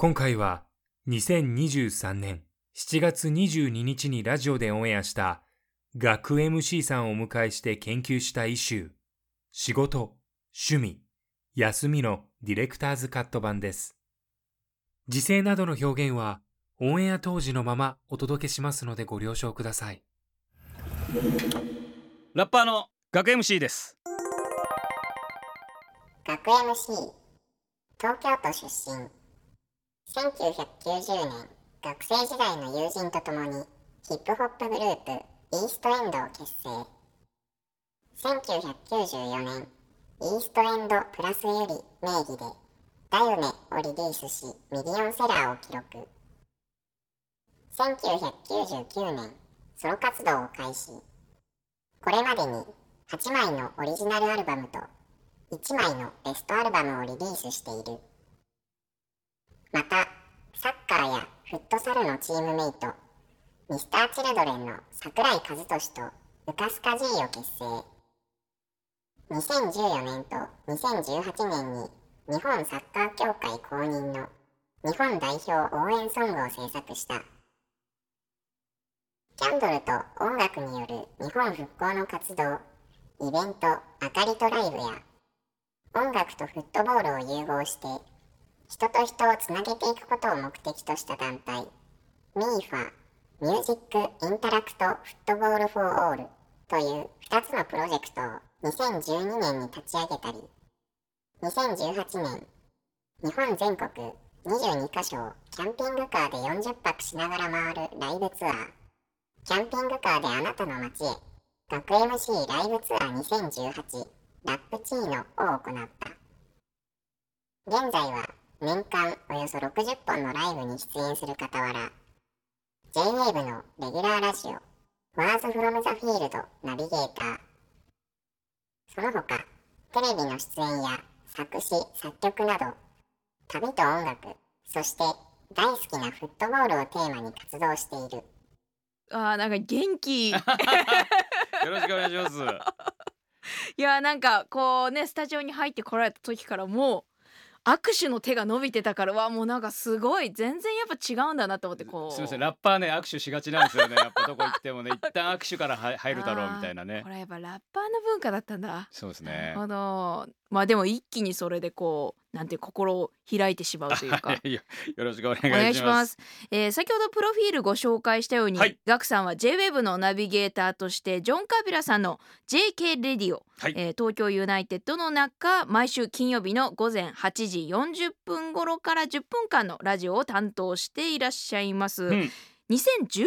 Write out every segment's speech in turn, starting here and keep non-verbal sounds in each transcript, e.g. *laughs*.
今回は2023年7月22日にラジオでオンエアした学 MC さんをお迎えして研究したイシュー、仕事、趣味、休みのディレクターズカット版です。時制などの表現はオンエア当時のままお届けしますのでご了承ください。ラッパーの学 MC です学 MC 東京都出身1990年学生時代の友人と共にヒップホップグループイーストエンドを結成。1994年イーストエンドプラスより名義で「だよね」をリリースしミリオンセラーを記録。1999年ソロ活動を開始。これまでに8枚のオリジナルアルバムと1枚のベストアルバムをリリースしている。またサッカーやフットサルのチームメイトミスターチルドレンの桜井和寿とルカスカ G を結成。2014年と2018年に日本サッカー協会公認の日本代表応援ソングを制作した。キャンドルと音楽による日本復興の活動イベントあかりとライブや音楽とフットボールを融合して人と人をつなげていくことを目的とした団体 MIFA Music Interact Football for All という2つのプロジェクトを2012年に立ち上げたり2018年日本全国22カ所をキャンピングカーで40泊しながら回るライブツアー。キャンピングカーであなたの街へ学 MC ライブツアー2018ラップチーノを行った。現在は年間およそ60本のライブに出演する傍ら J-WAVE のレギュラーラジオ Words from the Field ナビゲーター。その他テレビの出演や作詞作曲など旅と音楽そして大好きなフットボールをテーマに活動している。あーなんか元気。い *laughs* よろしくお願いします。やなんかこうねスタジオに入ってこられた時からもう握手の手が伸びてたからわもうなんかすごい。全然やっぱ違うんだなと思ってこう。すみませんラッパーね握手しがちなんですよね。やっぱどこ行ってもね一旦握手からは入るだろうみたいなね。これやっぱラッパーの文化だったんだ。そうですなねるほど。まあでも一気にそれでこうなんて心を開いてしまうというか。は *laughs* いよよろしくお願いしおます。願いします、えー先ほどプロフィールご紹介したように、はい。ガクさんは JWEB のナビゲーターとしてジョン・カビラさんの JK レディオ、はい。えー東京ユナイテッドの中毎週金曜日の午前8時40分頃から10分間のラジオを担当していらっしゃいます、うん2013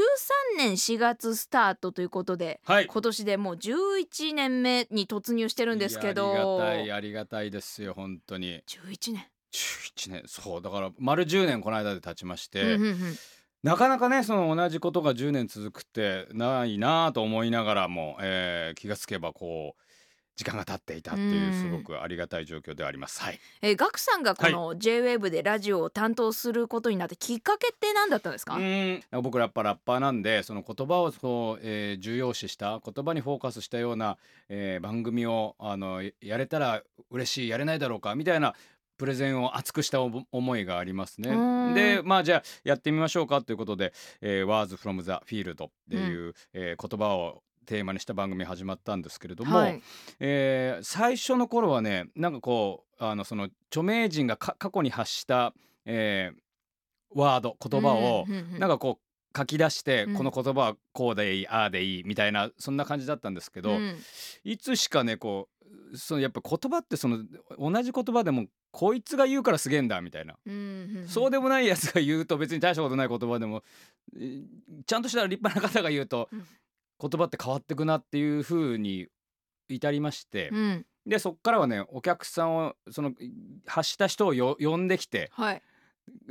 年4月スタートということではい。今年でもう11年目に突入してるんですけど。ありがたいありがたいですよ本当に。11年、11年そうだから丸10年この間で経ちまして、うんうんうん。なかなかねその同じことが10年続くってないなと思いながらも、えー気がつけばこう時間が経っていたっていううんすごくありがたい状況ではあります。はい。えーガクさんがこの J-WAVE でラジオを担当することになってきっかけって何だったんですか、うん僕らやっぱラッパーなんでその言葉をそう、えー重要視した言葉にフォーカスしたような、えー番組をあのやれたら嬉しいやれないだろうかみたいなプレゼンを熱くした思思いがありますね。でまあじゃあやってみましょうかということで「えー、Words from the Field」っていう、えー言葉をテーマにした番組始まったんですけれども、はい。えー最初の頃はねなんかこうあのその著名人がか過去に発した、えーワード言葉を、なんかこう書き出して、うん。この言葉はこうでいいああでいいみたいなそんな感じだったんですけど、うん。いつしかねこうそのやっぱ言葉ってその同じ言葉でもこいつが言うからすげえんだみたいな、うんそうでもないやつが言うと別に大したことない言葉でもえーちゃんとした立派な方が言うと、うん言葉って変わってくなっていう風に至りまして、うん。でそっからはねお客さんをその発した人をよ呼んできてはい。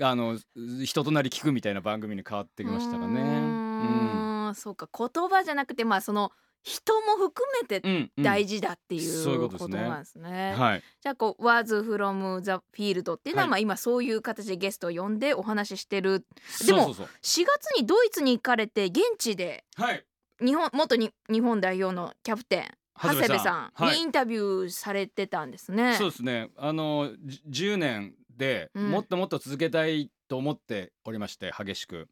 あの人となり聞くみたいな番組に変わってきましたかね。うーん。そうか。言葉じゃなくてまあその人も含めて大事だっていそうことですね。ことなんですね。はい、じゃあこう「Words from the Field」っていうのは、はい。まあ今そういう形でゲストを呼んでお話ししてる。でもそうそう。そう4月にドイツに行かれて現地ではい日本元に日本代表のキャプテン長谷部さんはい。にインタビューされてたんですね。そうですね。あのじ10年でうん。もっともっと続けたいと思っておりまして激しく。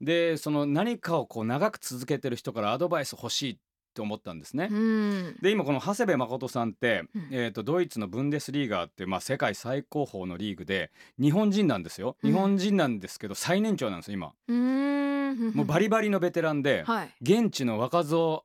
でその何かをこう長く続けてる人からアドバイス欲しいと思ったんですね。うん。で今この長谷部誠さんって、うん。えー、とドイツのブンデスリーガーってまあ、世界最高峰のリーグで日本人なんですよ。うん。日本人なんですけど最年長なんです今。もうバリバリのベテランではい。現地の若造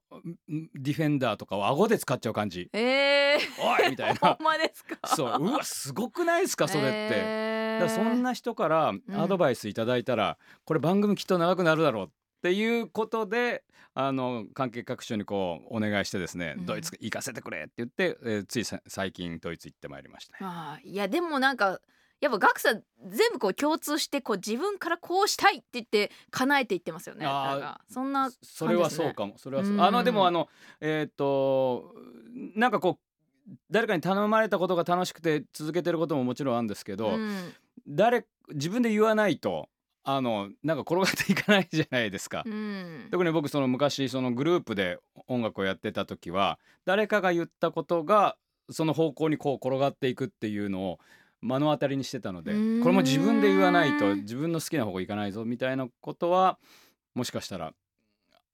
んディフェンダーとかを顎で使っちゃう感じ。えー、おいみたい *laughs* ほんなまですか？そう。うわすごくないですかそれって。えー。だそんな人からアドバイスいただいたら、これ番組きっと長くなるだろうっていうことであの関係各所にこうお願いしてですね、うんドイツ行かせてくれって言って、えーついさ最近ドイツ行ってまいりました。あーいやでもなんかやっぱガクさん全部こう共通してこう自分からこうしたいって言って叶えていってますよね。あそんなそれはそうかもそれはあのでもあのえっ、となんかこう誰かに頼まれたことが楽しくて続けてることももちろんあるんですけど、うん。誰自分で言わないとあのなんか転がっていかないじゃないですか。うん特に僕その昔そのグループで音楽をやってた時は誰かが言ったことがその方向にこう転がっていくっていうのを目の当たりにしてたのでこれも自分で言わないと自分の好きな方向行かないぞみたいなことはもしかしたら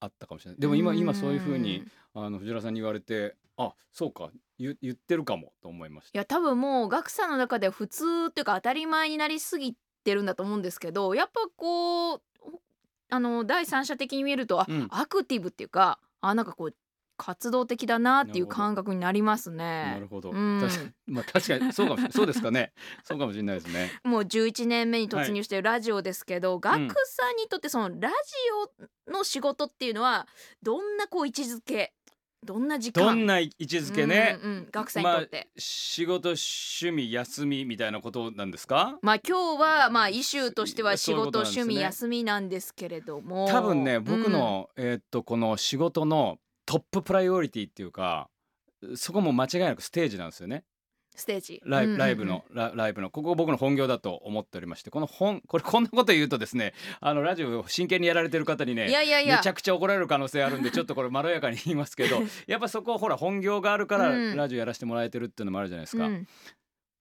あったかもしれないでも今うん今そういうふうにあの藤原さんに言われてあそうか言言ってるかもと思いました。いや多分もうガクさんの中では普通っていうか当たり前になりすぎてるんだと思うんですけどやっぱこうあの第三者的に見えるとあ、うん。アクティブっていうかあなんかこう活動的だなっていう感覚になりますね。なるほど、うん。まあ確かにそうかもそうですかね。そうかもしれないですね。もう11年目に突入してるラジオですけど、ガクさんにとってそのラジオの仕事っていうのはどんなこう位置づけどんな時間？どんな位置づけね、うんうん、ガクさんにとって。仕事趣味休みみたいなことなんですか？まあ今日はまあイシューとしては仕事ね趣味休みなんですけれども。多分ね僕、の、えーっとこの仕事のトッププライオリティっていうかそこも間違いなくステージなんですよね。うんステージ。ライ,、うんうんうん。ライブのラライブの。ここ僕の本業だと思っておりましてこの本これこんなこと言うとですねあのラジオを真剣にやられてる方にねいやいやいや。めちゃくちゃ怒られる可能性あるんで *laughs* ちょっとこれまろやかに言いますけど *laughs* やっぱそこほら本業があるからうん。ラジオやらせてもらえてるっていうのもあるじゃないですか。うん。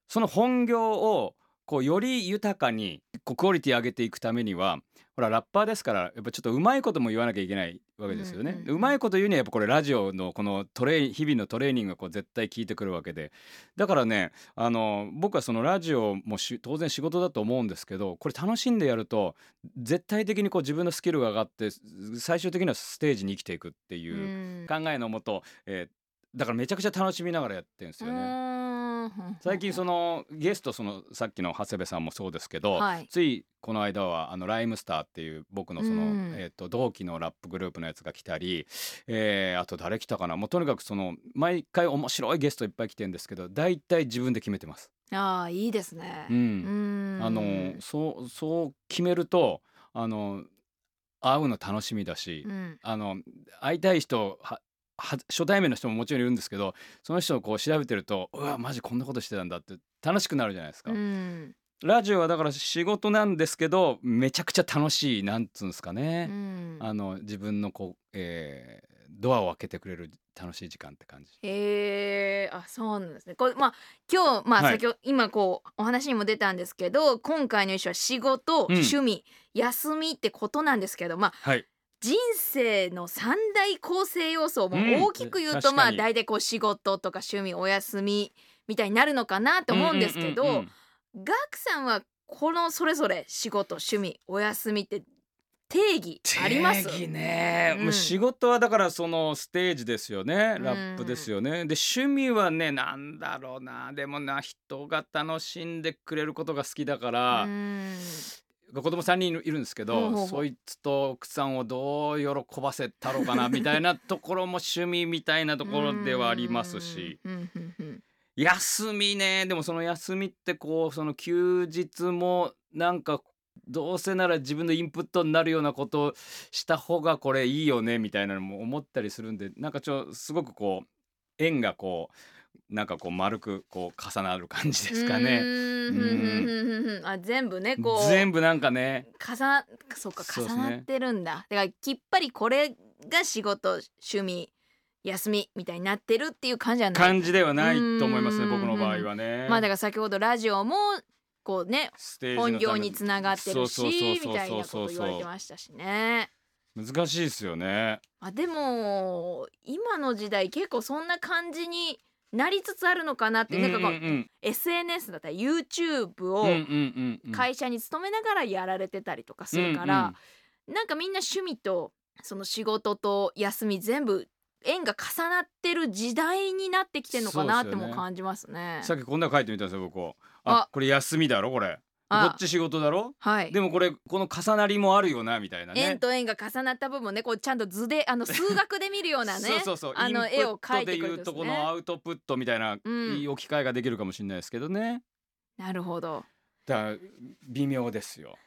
その本業をこうより豊かにこうクオリティ上げていくためにはほらラッパーですからやっぱちょっとうまいことも言わなきゃいけないわけですよね。うまいこと言うにはやっぱこれラジオのこのトレー日々のトレーニングがこう絶対効いてくるわけでだからねあの僕はそのラジオもし当然仕事だと思うんですけどこれ楽しんでやると絶対的にこう自分のスキルが上がって最終的にはステージに生きていくっていう考えのもと、えーだからめちゃくちゃ楽しみながらやってるんですよね。うん最近そのゲストそのさっきの長谷部さんもそうですけど、はい。ついこの間はあのライムスターっていう僕のその、うん。えー、と同期のラップグループのやつが来たり、えーあと誰来たかな？もうとにかくその毎回面白いゲストいっぱい来てるんですけど大体自分で決めてます。ああいいですね。うん。うん。あのそうそう決めるとあの会うの楽しみだし、うん。あの会いたい人初対面の人ももちろんいるんですけどその人をこう調べてるとうわマジこんなことしてたんだって楽しくなるじゃないですか。うん。ラジオはだから仕事なんですけどめちゃくちゃ楽しいなんつうんですかうね、ん。あの自分のこう、えードアを開けてくれる楽しい時間って感じ。へえあそうなんですね。これまあ今日まあはい。先ほど、今こうお話にも出たんですけど今回の一種は仕事、うん。趣味休みってことなんですけどまあはい、人生の三大構成要素を大きく言うと、確かに。まあ大体こう仕事とか趣味お休みみたいになるのかなと思うんですけど、うんうんうんうん。ガクさんはこのそれぞれ仕事趣味お休みって定義あります？定義ね、うん。仕事はだからそのステージですよね。うん。ラップですよね、で趣味はねなんだろうな。でもな人が楽しんでくれることが好きだから、うん子供3人いるんですけど、ほうほうほう。そいつと奥さんをどう喜ばせたろうかなみたいな *laughs* ところも趣味みたいなところではありますし。休みね。でもその休みってこうその休日もなんかどうせなら自分のインプットになるようなことをした方がこれいいよねみたいなのも思ったりするんでなんかちょすごくこう円がこうなんかこう丸くこう重なる感じですかね。あ全部ねこう全部なんかね。重なそうか重なってるんだ、だからきっぱりこれが仕事趣味休みみたいになってるっていう感じじゃない。感じではないと思いますねうん。僕の場合はね。まあだから先ほどラジオもこうね本業につながってるしみたいなこと言われてましたしね。難しいですよね。あでも今の時代結構そんな感じになりつつあるのかなって、なんかこう、うんうん SNS だったり YouTube をうんうんうんうん。会社に勤めながらやられてたりとかするから、なんかみんな趣味とその仕事と休み全部縁が重なってる時代になってきてんのかなっても感じますね。さっきこんなの書いてみたんですよ僕ああ。これ休みだろこれこあっち仕事だろ？はい。でもこれこの重なりもあるよなみたいなね。円と円が重なった部分ねこうちゃんと図であの *laughs* 数学で見るようなねそうそうあの絵を描いてくれるんですでいうとこねのアウトプットみたいな、うん。いい置き換えができるかもしれないですけどね。なるほど。だ微妙ですよ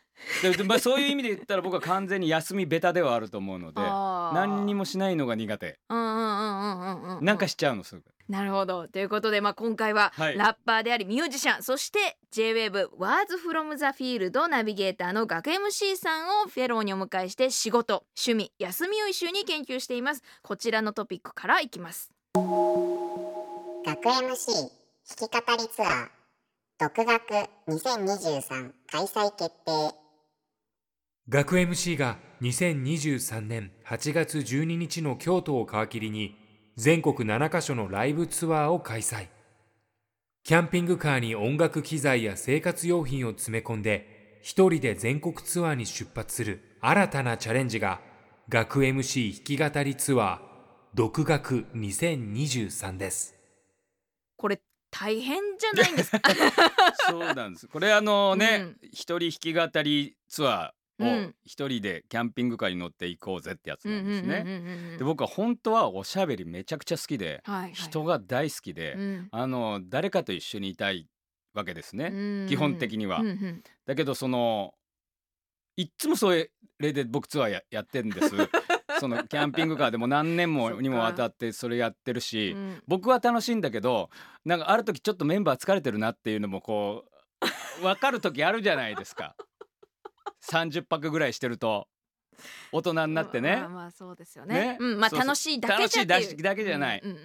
ででまあ、そういう意味で言ったら僕は完全に休みベタではあると思うのであー。何にもしないのが苦手。うんうんうんうんうんうんなんかしちゃうのすぐ。なるほど。ということで、まあ、今回ははい。ラッパーでありミュージシャン、そして JWAVE Words from the Field ナビゲーターの学 MC さんをフェローにお迎えして仕事趣味休みを一緒に研究しています。こちらのトピックからいきます。学 MC 弾き語りツアー独学2023開催決定学 MC が2023年8月12日の京都を皮切りに全国7カ所のライブツアーを開催。キャンピングカーに音楽機材や生活用品を詰め込んで一人で全国ツアーに出発する新たなチャレンジが学 MC 弾き語りツアー独学2023です。これ大変じゃないんですか？*laughs* そうなんです。これあのね、うん。一人弾き語りツアーをうん。一人でキャンピングカーに乗って行こうぜってやつなんですね。で僕は本当はおしゃべりめちゃくちゃ好きで、はいはい。人が大好きで、うん。あの誰かと一緒にいたいわけですね。うん。基本的には。うんうんだけどそのいっつもそれで僕ツアーややってんです。*laughs* そのキャンピングカーでも何年もにもわたってそれやってるし、うん。僕は楽しいんだけどなんかある時ちょっとメンバー疲れてるなっていうのもこう分かる時あるじゃないですか30泊ぐらいしてると大人になってね。まあまあそうですよね。ね。うん、まあ楽しいだけじゃいう。楽しいだけじゃない。うんうん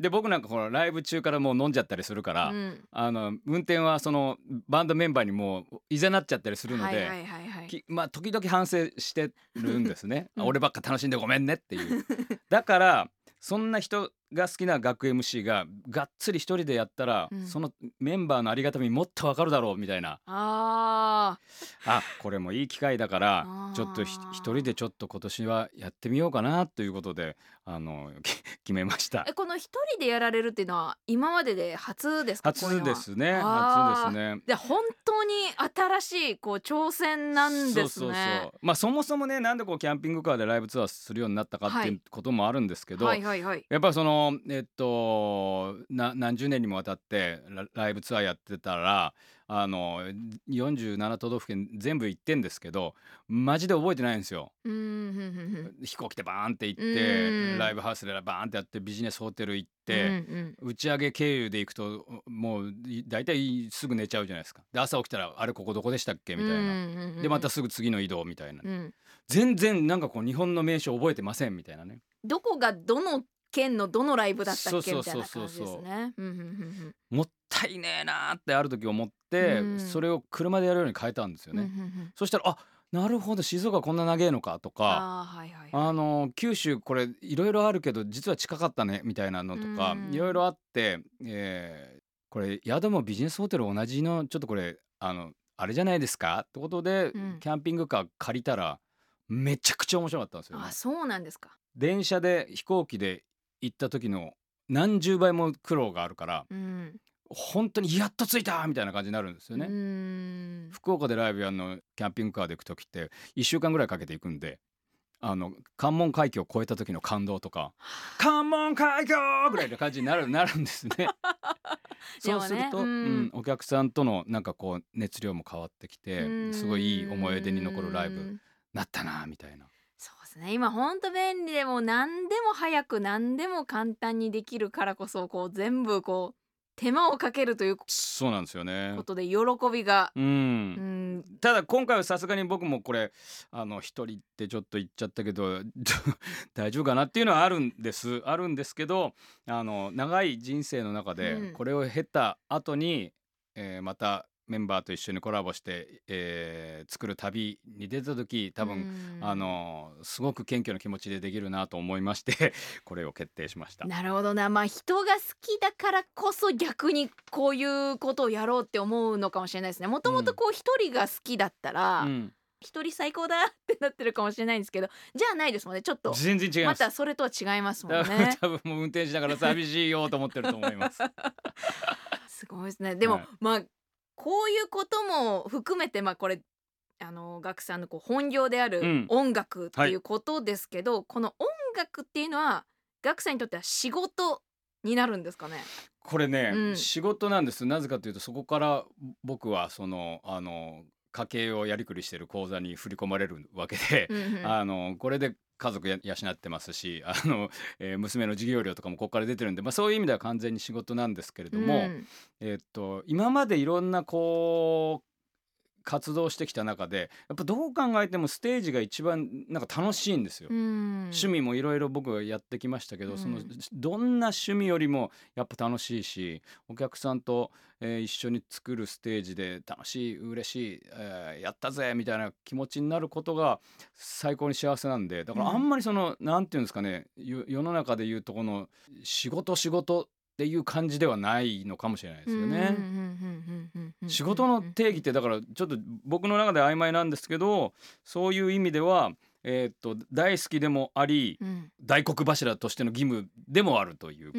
で僕なんかこのライブ中からもう飲んじゃったりするから、うんうん。あの運転はそのバンドメンバーにもういざなっちゃったりするので、はいはいはいはい。きまあ時々反省してるんですね、うん。あ俺ばっか楽しんでごめんねっていう。だからそんな人が好きな学 MC ががっつり一人でやったら、うん。そのメンバーのありがたみもっとわかるだろうみたいな。ああこれもいい機会だからちょっとひ一人でちょっと今年はやってみようかなということであのき *laughs* 決めました。ーえこの一人でやられるっていうのは今までで初ですか？初ですね。初ですね。で本当に新しいこう挑戦なんですね。そうそうそう。まあそもそもねなんでこうキャンピングカーでライブツアーするようになったかってはい。いうこともあるんですけど、はいはいはい。やっぱそのえっとな何十年にもわたってラライブツアーやってたらあの47都道府県全部行ってんですけどマジで覚えてないんですよ。飛行機でバーンって行っうん。てライブハウスでバーンってやってビジネスホテル行っうんて、うん。打ち上げ経由で行くともうい大体すぐ寝ちゃうじゃないですか。で朝起きたらあれここどこでしたっけ？みたいな。でまたすぐ次の移動みたいな、うん。全然なんかこう日本の名所覚えてませんみたいなね。どこがどの県のどのライブだったっけ？みたいな感じですね。もったいねえなーってある時思って、うん。それを車でやるように変えたんですよね、そしたらあなるほど静岡こんな長えのかとかあの九州これいろいろあるけど実は近かったねみたいなのとかうん。いろいろあって、えーこれ宿もビジネスホテル同じのちょっとこれあのあれじゃないですかってことで、うん。キャンピングカー借りたらめちゃくちゃ面白かったんですよ、ね。あ、そうなんですか。電車で飛行機で行った時の何十倍も苦労があるからうん。本当にやっと着いたみたいな感じになるんですよね、福岡でライブやるのキャンピングカーで行く時って1週間ぐらいかけて行くんであの関門海峡を越えた時の感動とか「関門海峡!」ぐらいの感じになる *laughs* なるんですね。でそうすると、ううんんお客さんとのなんかこう熱量も変わってきてすごいいい思い出に残るライブうんなったなみたいな。そうですね今ほんと便利でもう何でも早く何でも簡単にできるからこそこう全部こう手間をかけるというこそうなんですよね。とで喜びが、うん。うん、ただ今回はさすがに僕もこれあの一人ってちょっと言っちゃったけど *laughs* 大丈夫かなっていうのはあるんです。あるんですけどあの長い人生の中でうん。これを経た後に、えーまたメンバーと一緒にコラボして、えー作る旅に出た時多分、うんあのすごく謙虚な気持ちでできるなと思いまして *laughs* これを決定しました。なるほどな。まあ人が好きだからこそ逆にこういうことをやろうって思うのかもしれないですね。もともとこう一人が好きだったらうん、一人最高だってなってるかもしれないんですけどじゃあないですもんね。ちょっと全然違いま。たそれとは違いますもんね。*laughs* 多分もう運転しながら寂しいよと思ってると思います。*laughs* すごいですね。でも、はい。まあこういうことも含めてまあこれあの学さんのこう本業であるうん。音楽っていうことですけど、この音楽っていうのは学さんにとっては仕事になるんですかね？これね、うん。仕事なんです。なぜかというとそこから僕はそのあの家計をやりくりしてる口座に振り込まれるわけで、うんうん。あのこれで家族や養ってますし *laughs* あの、えー娘の授業料とかもここから出てるんで、まあ、そういう意味では完全に仕事なんですけれども、うん。えっと今までいろんなこう活動してきた中でやっぱどう考えてもステージが一番なんか楽しいんですよ。うん。趣味もいろいろ僕はやってきましたけど、うん。そのどんな趣味よりもやっぱ楽しいしお客さんと、えー一緒に作るステージで楽しい嬉しい、えーやったぜみたいな気持ちになることが最高に幸せなんでだからうん。あんまりその、なんていうんですかねよ世の中でいうとこの仕事仕事っていう感じではないのかもしれないですよね。仕事の定義ってだからちょっと僕の中で曖昧なんですけどそういう意味では、えーっと大好きでもありうん。大黒柱としての義務でもあるというか、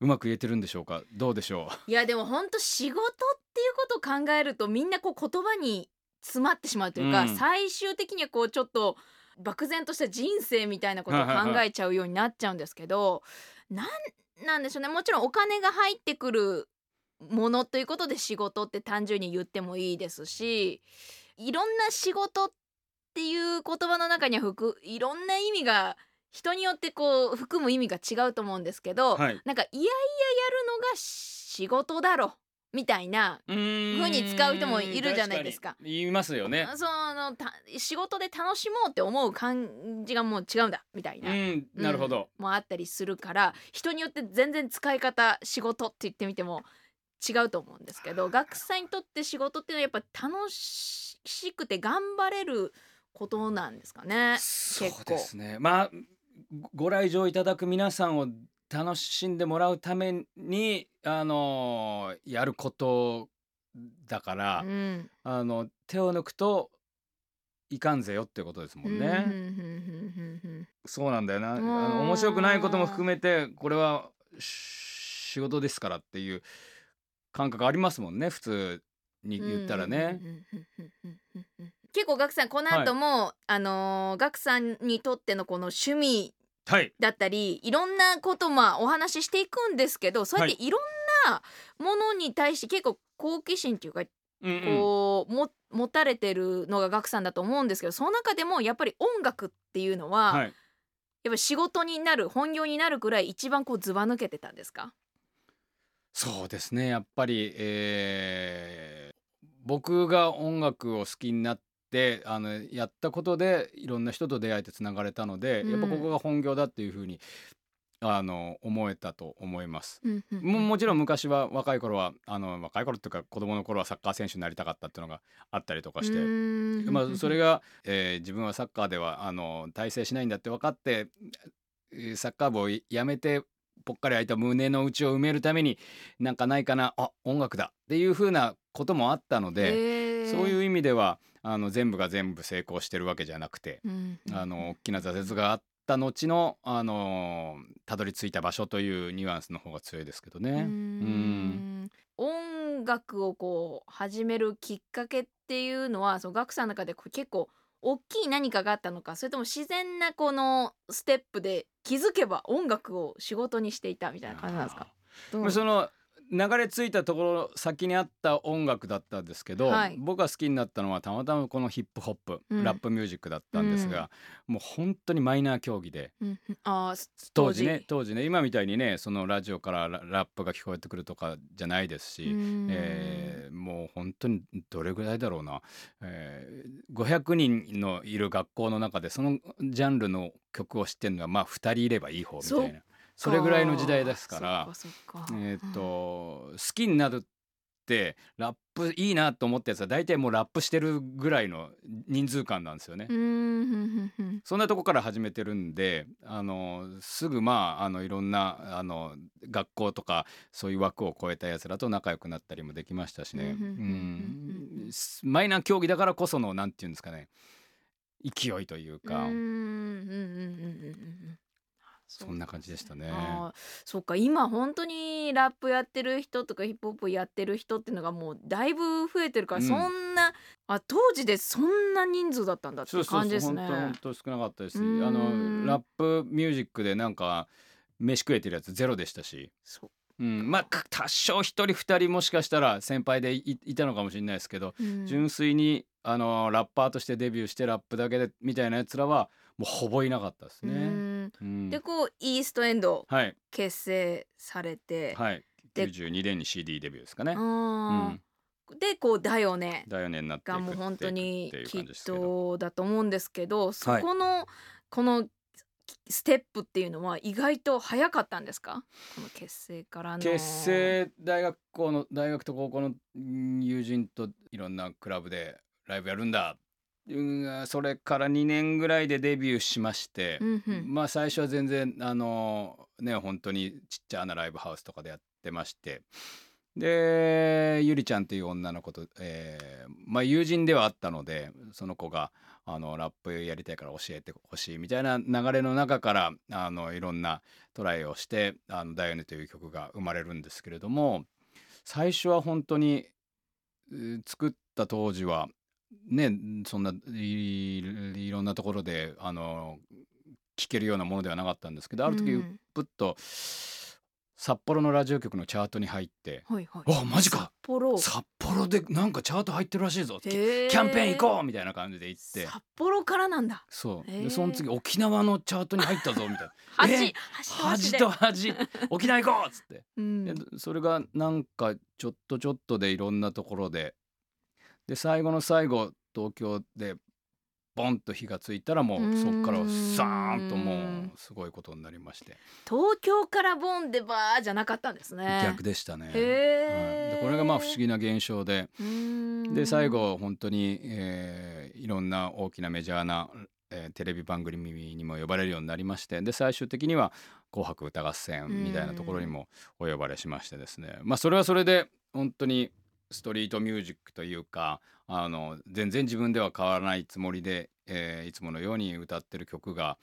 うまく言えてるんでしょうか？どうでしょいやでも本当仕事っていうことを考えるとみんなこう言葉に詰まってしまうというか、うん。最終的にはこうちょっと漠然とした人生みたいなことを考えちゃうようになっちゃうんですけど、なんなんでしょうね。もちろんお金が入ってくるものということで仕事って単純に言ってもいいですしいろんな仕事っていう言葉の中には含いろんな意味が人によってこう含む意味が違うと思うんですけど、うはい。なんかいやいややるのが仕事だろみたいな風に使う人もいるじゃないですか。確に。言いますよね。そのた仕事で楽しもうって思う感じがもう違うんだみたいな。うんなるほど、もあったりするから人によって全然使い方仕事って言ってみても違うと思うんですけど *laughs* 学生にとって仕事っていうのはやっぱ楽しくて頑張れることなんですかね。そうですね。まあごご来場いただく皆さんを楽しんでもらうためにあのやることだから、うんあの手を抜くといかんぜよってことですもんね。そうなんだよな。あうんの面白くないことも含めてこれはし仕事ですからっていう感覚ありますもんね普通に言ったらね。結構ガクさんこの後も、あのーガクさんにとってのこの趣味はい。だったりいろんなことまあお話ししていくんですけどそうやっていろんなものに対して結構好奇心っていうかうんうん。こう、も持たれてるのがガクさんだと思うんですけどその中でもやっぱり音楽っていうのは、はい。やっぱ仕事になる本業になるくらい一番こうずば抜けてたんですか？そうですね。やっぱり、えー僕が音楽を好きになってあのやったことでいろんな人と出会えてつながれたので、うん。やっぱここが本業だっていうふうにあの思えたと思います。ももちろん昔は若い頃はあの若い頃っていうか子供の頃はサッカー選手になりたかったっていうのがあったりとかして、まあ、それが、が、えー自分はサッカーではあの大成しないんだって分かってえーサッカー部をやめてぽっかり開いた胸の内を埋めるためになんかないかなあ音楽だっていう風なこともあったので、でそういう意味ではあの全部が全部成功してるわけじゃなくて、うんあの大きな挫折があった後のあのたどり着いた場所というニュアンスの方が強いですけどね。うん。ん。音楽をこう始めるきっかけっていうのはそのガクさんの中でこう結構大きい何かがあったのかそれとも自然なこのステップで気づけば音楽を仕事にしていたみたいな感じなんですか？その流れ着いたところ先にあった音楽だったんですけど、はい。僕が好きになったのはたまたまこのヒップホップ、うん。ラップミュージックだったんですが、もう本当にマイナー競技で。うんうん。あー当時ね当時。ね今みたいにねそのラジオからララップが聞こえてくるとかじゃないですし、うん。えーもう本当にどれぐらいだろうな、えー500人のいる学校の中でそのジャンルの曲を知ってるのはまあ2人いればいい方みたいなそれぐらいの時代ですから。えーっと好きになるってラップいいなと思ったやつは大体もうラップしてるぐらいの人数感なんですよね。うんうんうんうんそんなとこから始めてるんであのすぐまああのいろんなあの学校とかそういう枠を超えたやつらと仲良くなったりもできましたしね。うんうんうんうんうんマイナー競技だからこそのなんていうんですかね勢いというか、うんそんな感じでしたね。そうか今本当にラップやってる人とかヒップホップやってる人っていうのがもうだいぶ増えてるから、うんそんなあ当時でそんな人数だったんだって感じですね。そう本当本当少なかったです。あのラップミュージックでなんか飯食えてるやつゼロでしたし、そううん、まあか多少一人二人もしかしたら先輩でいいたのかもしれないですけど、うん純粋にあのラッパーとしてデビューしてラップだけでみたいなやつらはもうほぼいなかったですね。でこうイーストエンドはい。結成されて、はい。で92年に CD デビューですかね。うあでこう「だよね」だよねがもう本当にきっ。とだと思うんですけどそこの、このステップっていうのは意外と早かったんですか？この結成からの。結成大学校の大学と高校のうん友人といろんなクラブでライブやるんだうんそれから2年ぐらいでデビューしましてう、んうん。まあ最初は全然あのね本当にちっちゃなライブハウスとかでやってまして。でゆりちゃんっていう女の子と、えーまあ友人ではあったのでその子があのラップやりたいから教えてほしいみたいな流れの中からあのいろんなトライをして「あのだよね」という曲が生まれるんですけれども最初は本当に作った当時はねそんないいろんなところであの聴けるようなものではなかったんですけどある時うんプッと札幌のラジオ局のチャートに入ってはいはい「わマジか！札幌。札幌でなんかチャート入ってるらしいぞ」キャンペーン行こう！みたいな感じで行って。札幌からなんだ。そう。でその次沖縄のチャートに入ったぞ！みたいな。*laughs* 端え？端端と端。沖縄行こう！っつって。うん。でそれがなんかちょっとちょっとでいろんなところでで最後の最後東京でボンと火がついたらもうそっからサーンともうすごいことになりまして。東京からボンでバーじゃなかったんですね。逆でしたね。はい、でこれがまあ不思議な現象で。で最後本当に、えーいろんな大きなメジャーな、えーテレビ番組にも呼ばれるようになりまして。で最終的には「紅白歌合戦」みたいなところにもお呼ばれしましてですね。まあそれはそれで本当にストリートミュージックというかあの全然自分では変わらないつもりで、えーいつものように歌ってる曲が、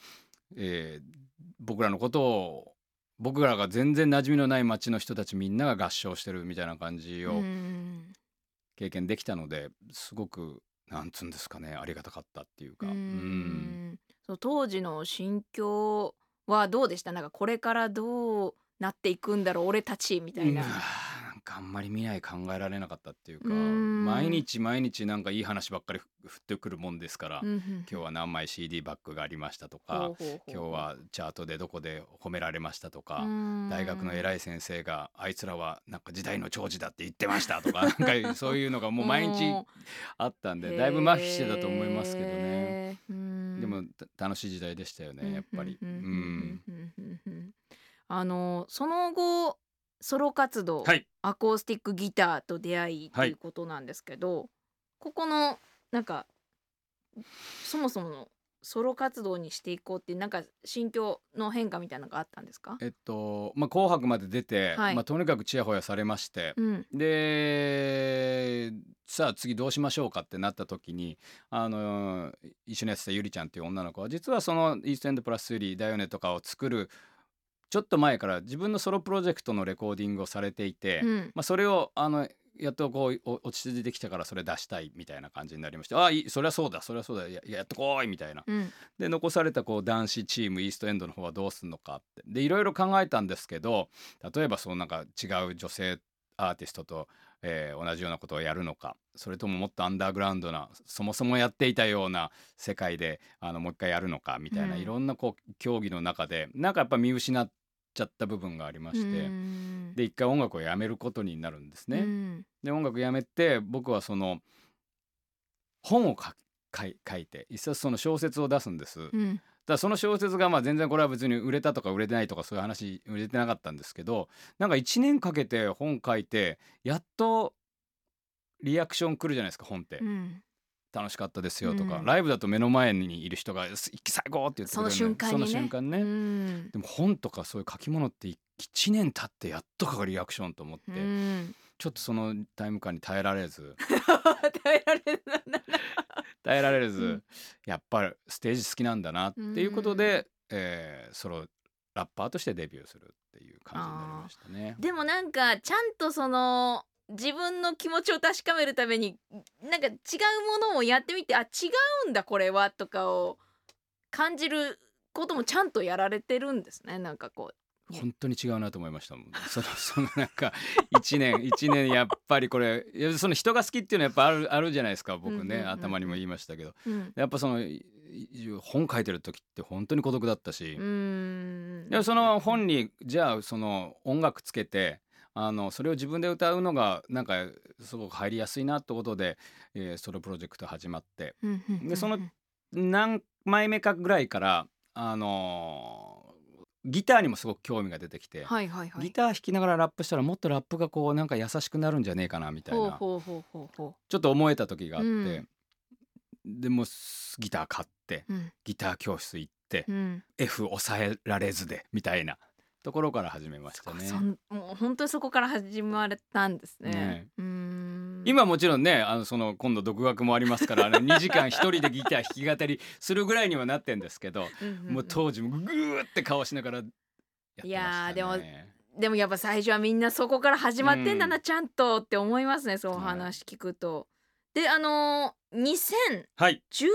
えー僕らのことを僕らが全然馴染みのない街の人たちみんなが合唱してるみたいな感じうをん経験できたのですごくなんつうんですかねありがたかったっていうか。ううん。ん。そう当時の心境はどうでした？なんかこれからどうなっていくんだろう俺たちみたいなかあんまり未来考えられなかったっていうかうん。毎日毎日なんかいい話ばっかり降ってくるもんですから、うんうん今日は何枚 CD バッグがありましたとか今日はチャートでどこで褒められましたとか、うん。大学の偉い先生があいつらはなんか時代の寵児だって言ってましたとか *laughs* なんかそういうのがもう毎日あったんでだいぶ麻痺してたと思いますけどね。でもた楽しい時代でしたよねやっぱり。あのその後ソロ活動、はい。アコースティックギターと出会いとはいい。うことなんですけど、ここのなんかそもそものソロ活動にしていこうってなんか心境の変化みたいなのがあったんですか、えっとまあ、紅白まで出て、はい。まあ、とにかくちやほやされまして、うん。でさあ次どうしましょうかってなった時にあの一緒にやってたゆりちゃんっていう女の子は実はそのイーストエンドプラス3ダイオネとかを作るちょっと前から自分のソロプロジェクトのレコーディングをされていて、うん。まあ、それをあのやっとこうお落ち着いてきたからそれ出したいみたいな感じになりましてああいいそりゃそうだそりゃそうだややっとこいみたいな。うん。で残されたこう男子チームイーストエンドの方はどうすんのかって。でいろいろ考えたんですけど例えばそのなんか違う女性アーティストと、えー同じようなことをやるのか。それとももっとアンダーグラウンドなそもそもやっていたような世界であのもう一回やるのかみたいな、うん。いろんなこう競技の中でなんかやっぱ見失っちゃった部分がありまして、うん。で一回音楽をやめることになるんですね。うん。で音楽やめて僕はその本を書いて一冊その小説を出すんです。だその小説がまあ全然これは別に売れたとか売れてないとかそういう話売れてなかったんですけどなんか1年かけて本書いてやっとリアクション来るじゃないですか本って、うん。楽しかったですよとか、うん。ライブだと目の前にいる人が「す最高!」って言ってくそのれる瞬間にね。その瞬間ね、うん。でも本とかそういう書き物って1年経ってやっとかがリアクションと思って、うんちょっとそのタイム感に耐えられず。*laughs* 耐えられる耐えられず、うん。やっぱりステージ好きなんだなっていうことで、えーソロラッパーとしてデビューするっていう感じになりましたね。でもなんかちゃんとその自分の気持ちを確かめるためになんか違うものをやってみてあ違うんだこれはとかを感じることもちゃんとやられてるんですね。なんかこ本当に違うなと思いましたもん。その *laughs* そのなんか一年 *laughs* 一年やっぱりこれその人が好きっていうのはやっぱあるあるじゃないですか僕ね、頭にも言いましたけど。う、うん、やっぱその本書いてる時って本当に孤独だったし、でもその本にじゃあその音楽つけてあのそれを自分で歌うのがなんかすごく入りやすいなってことで、えーソロプロジェクト始まって。でその何枚目かぐらいからあのーギターにもすごく興味が出てきて、はいはいはい。ギター弾きながらラップしたらもっとラップがこうなんか優しくなるんじゃねえかなみたいな。ちょっと思えた時があって、うん。でもすギター買ってううん。ギター教室行って、うん。F 抑えられずでみたいなところから始めましたね。もう本当にそこから始まったんですね。ねうーん今もちろんねあのその今度独学もありますから、ね、*laughs* 2時間一人でギター弾き語りするぐらいにはなってんですけど、もう当時もグーって顔しながらやってましたね。いやーでもでもやっぱ最初はみんなそこから始まってんだな、うんちゃんとって思いますねそう話聞くと。であのー、2011はい。年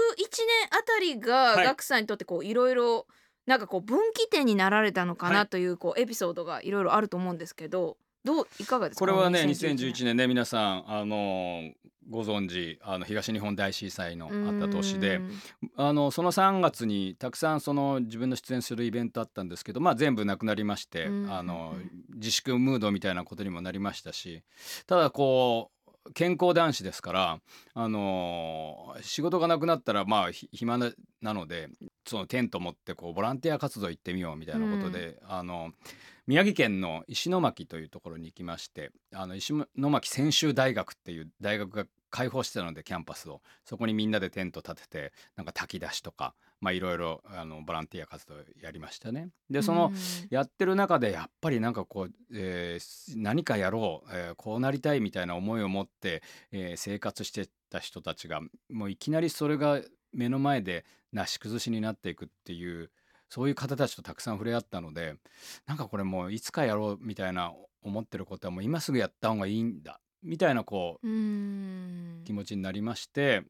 あたりがはい。ガクさんにとってこういろいろなんかこう分岐点になられたのかはない。というこうエピソードがいろいろあると思うんですけどどういかがですか？これはね2011 2011年。ね皆さんあのーご存知あの東日本大震災のあった年でうん。あのその3月にたくさんその自分の出演するイベントあったんですけど、まあ、全部なくなりまして、うん。あの自粛ムードみたいなことにもなりましたしただこう健康男子ですから、あの仕事がなくなったらまあひ暇ななのでそのテント持ってこうボランティア活動行ってみようみたいなことで、あの宮城県の石巻というところに行きましてあの石巻専修大学っていう大学が開放してたのでキャンパスを。そこにみんなでテント立ててなんか炊き出しとかまあいろいろあのボランティア活動やりましたね。でその、やってる中でやっぱりなんかこう、えー何かやろう、えーこうなりたいみたいな思いを持って、えー生活してた人たちがもういきなりそれが目の前でなし崩しになっていくっていうそういう方たちとたくさん触れ合ったのでなんかこれもういつかやろうみたいな思ってることはもう今すぐやった方がいいんだみたいなこう気持ちになりまして、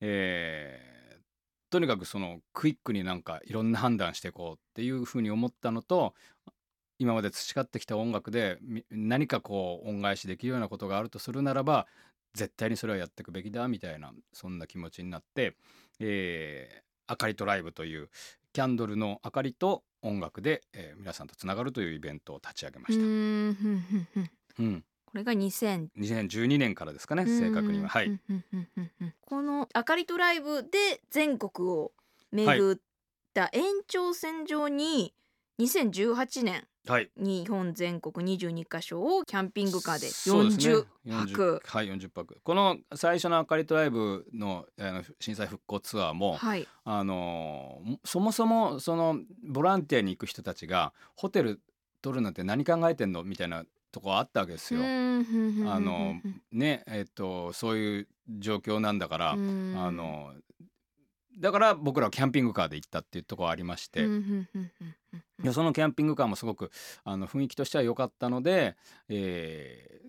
えーとにかくそのクイックになんかいろんな判断していこうっていうふうに思ったのと今まで培ってきた音楽でみ何かこう恩返しできるようなことがあるとするならば絶対にそれはやっていくべきだみたいなそんな気持ちになって「えー、あかりとライブ」というキャンドルの明かりと音楽で、えー皆さんとつながるというイベントを立ち上げまうした。うん、これが2000 2012年からですかね正確には。はい、この「あかりとライブ」で全国を巡った延長線上に2018年はい。日本全国22カ所をキャンピングカーでそうですね。40泊、はい40泊この最初のあかりとライブのあの震災復興ツアーも、はい。あのーそもそもそのボランティアに行く人たちがホテル取るなんて何考えてんの？みたいなとこあったわけですよ。あのねえっとそういう状況なんだから、あのだから僕らはキャンピングカーで行ったっていうところありまして、でそのキャンピングカーもすごくあの雰囲気としては良かったので、えー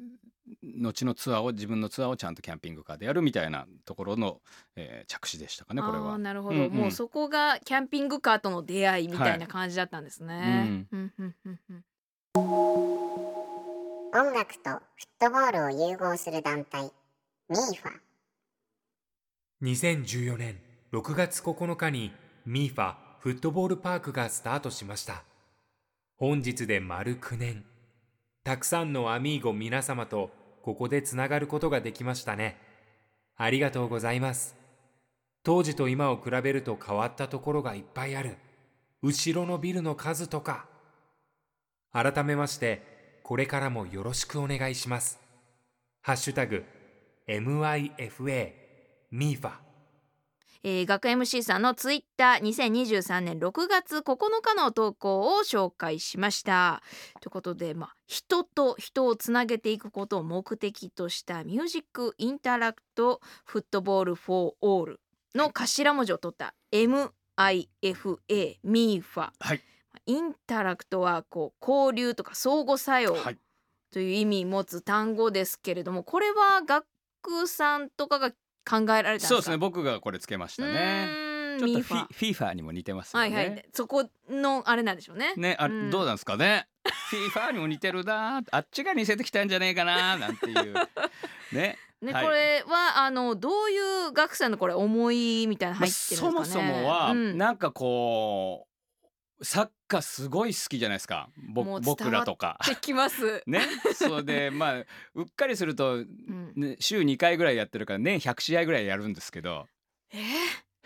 後のツアーを自分のツアーをちゃんとキャンピングカーでやるみたいなところの、えー着手でしたかねこれは。なるほど、うんうん。もうそこがキャンピングカーとの出会いみたいな感じだったんですね。うん。うんうんうん音楽とフットボールを融合する団体 MIFA 2014年6月9日にミーファフットボールパークがスタートしました。本日で丸9年。たくさんのアミーゴ皆様とここでつながることができましたね。ありがとうございます。当時と今を比べると変わったところがいっぱいある。後ろのビルの数とか。改めまして、これからもよろしくお願いします。ハッシュタグ、MIFA、ミーファ。えー、学 MC さんのツイッター2023年6月9日の投稿を紹介しました。ということで、まあ、人と人をつなげていくことを目的とした Music Interact Football for Allの頭文字を取った MIFA ミーファ。はいインタラクトはこう交流とか相互作用はい。という意味持つ単語ですけれどもこれは学さんとかが考えられたそうですね。僕がこれつけましたね。ちょっとフィフィーファーにも似てますよね。はいはい。そこのあれなんでしょうね。ねあ、うん。どうなんですかね。フィーファーにも似てるなあっちが似せてきたんじゃねえかななんていう。ね。ね、はい。これはあのどういう学さんのこれ思いみたいな入ってるんですかね、そもそもは、うん。なんかこうサッカーすごい好きじゃないですか。僕らとか。できます、*laughs* ね、それで *laughs* まあうっかりすると、うん、ね、週2回ぐらいやってるから年100試合ぐらいやるんですけど。え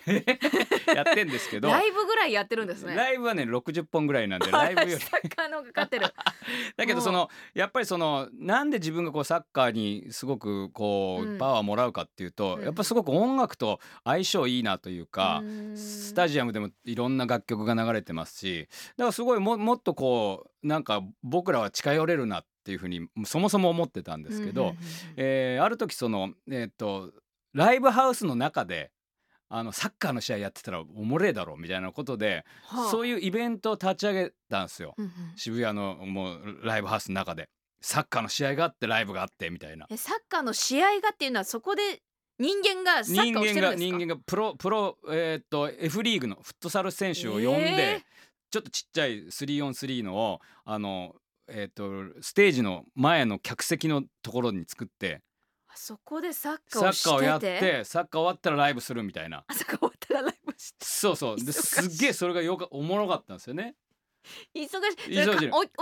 *laughs* やってんですけー、どライブぐらいやってるんですね。ライブはね60本ぐらいなんで *laughs* ライブより。サッカーの方が勝ってる。*laughs* だけどそのやっぱりそのなんで自分がこうサッカーにすごくこうん。うパワーをもらうかっていうと、うん。やっぱすごく音楽と相性いいなというか、うん。スタジアムでもいろんな楽曲が流れてますしだからすごいももっとこうなんか僕らは近寄れるなっていうふうにそもそも思ってたんですけど、えーある時そのえっ、とライブハウスの中であのサッカーの試合やってたらおもれえだろみたいなことで、はあ。そういうイベントを立ち上げたんですよ。うんうん。渋谷のもうライブハウスの中で。サッカーの試合があってライブがあってみたいな。えサッカーの試合がっていうのはそこで人間がサッ人カーをして間るんですか？が人間がプロプロえーっと F リーグのフットサル選手を呼んで、えちょっとちっちゃい 3on3 のをあのえーっとステージの前の客席のところに作ってあそこでサッカサーをしてて？ッカーをやってサッカー終わったらライブするみたいな。あそこ終わったらライブして。そうそう。で忙しい。すっげえそれがよかおもろかったんですよね。忙しい。それ忙しいかおお客さ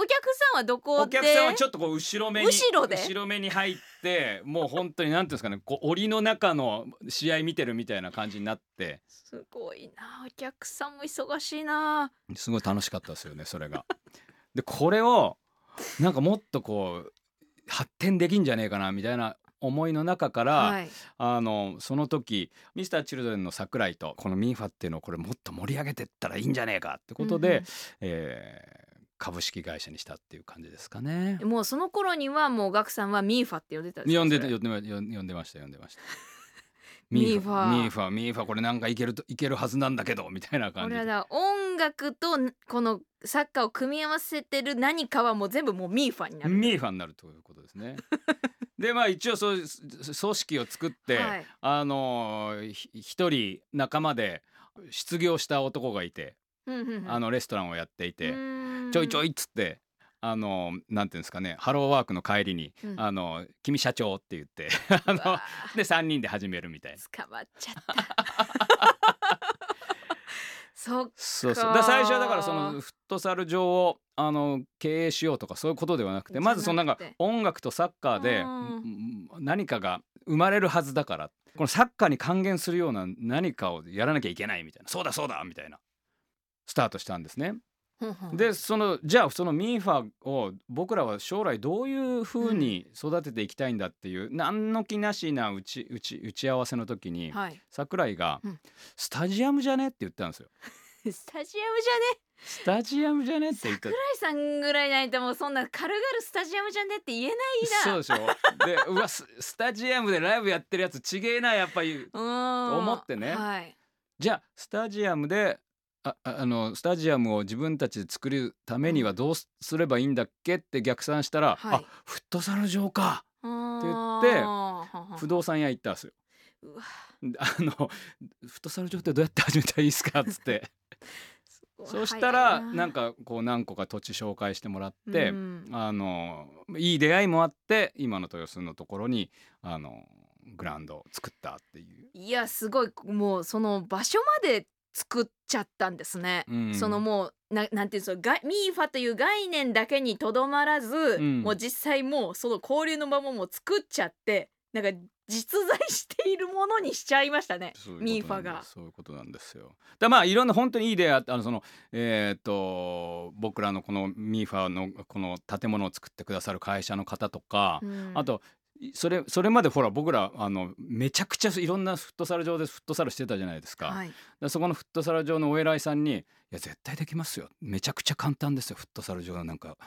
んはどこで？お客さんはちょっとこう後ろ目に後ろで？後ろ目に入ってもう本当になんていうんですかねこう檻の中の試合見てるみたいな感じになって。すごいな。お客さんも忙しいな。すごい楽しかったですよねそれが。でこれをなんかもっとこう発展できんじゃねえかなみたいな思いの中から、はいあのその時ミスターチルドレンの桜井とこのミーファっていうのをこれもっと盛り上げてったらいいんじゃねえかってことで、うんうんえー株式会社にしたっていう感じですかね。もうその頃にはもうガクさんはミーファって呼んでたんですか？呼んでました呼んでました。ミーファミーファミーファこれなんかいけるといけるはずなんだけどみたいな感じで。こだ音楽とこのサッカーを組み合わせてる何かはもう全部もうミーファになるミーファになるということですね。*laughs* でまあ一応そういう組織を作って、はいあのひ一人仲間で失業した男がいて、うんうんうんあのレストランをやっていて、ちょいちょいっつって。あのなんていうんですかねハローワークの帰りに「うん。あの君社長」って言って *laughs* あので3人で始めるみたいな。捕まっちゃった。*laughs* そっそうそう。かだ最初はだからそのフットサル場をあの経営しようとかそういうことではなくてまずそのなんか音楽とサッカーで何かが生まれるはずだからこのサッカーに還元するような何かをやらなきゃいけないみたいなそうだそうだみたいなスタートしたんですね。でそのじゃあそのミーファを僕らは将来どういうふうに育てていきたいんだっていう、何の気なしな打ち打ち打ち合わせの時に、はい。桜井が、うんスタジアムじゃね?」って言ったんですよ。*laughs* スタジアムじゃねスタジアムじゃね？って言った。桜井さんぐらいないともうそんな軽々スタジアムじゃねって言えないな。そうでしょ。でうわススタジアムでライブやってるやつちげえなやっぱり。思ってね。はい。じゃあスタジアムであああのスタジアムを自分たちで作るためにはどうすすればいいんだっけって逆算したら、はい。あフットサル場かって言って不動産屋行ったんですよ。あのフットサル場ってどうやって始めたらいいですかっつって。*laughs* そうしたらな。んかこう何個か土地紹介してもらって、うん。あのいい出会いもあって今の豊洲のところにあのグラウンドを作ったっていう。いやすごい。もうその場所まで作っちゃったんですね。うんそのもうななんていうんですかがミーファという概念だけにとどまらず、んもう実際もうその交流の場ももう作っちゃってなんか実在しているものにしちゃいましたねミーファが。そういうことなんですよ。だまあいろんな本当にいい出会いあのそのえーっと僕らのこのミーファのこの建物を作ってくださる会社の方とか、うんあといそれそれまでほら僕らあのめちゃくちゃいろんなフットサル場でフットサルしてたじゃないですか。はい、でそこのフットサル場のお偉いさんに「いや絶対できますよめちゃくちゃ簡単ですよフットサル場なんか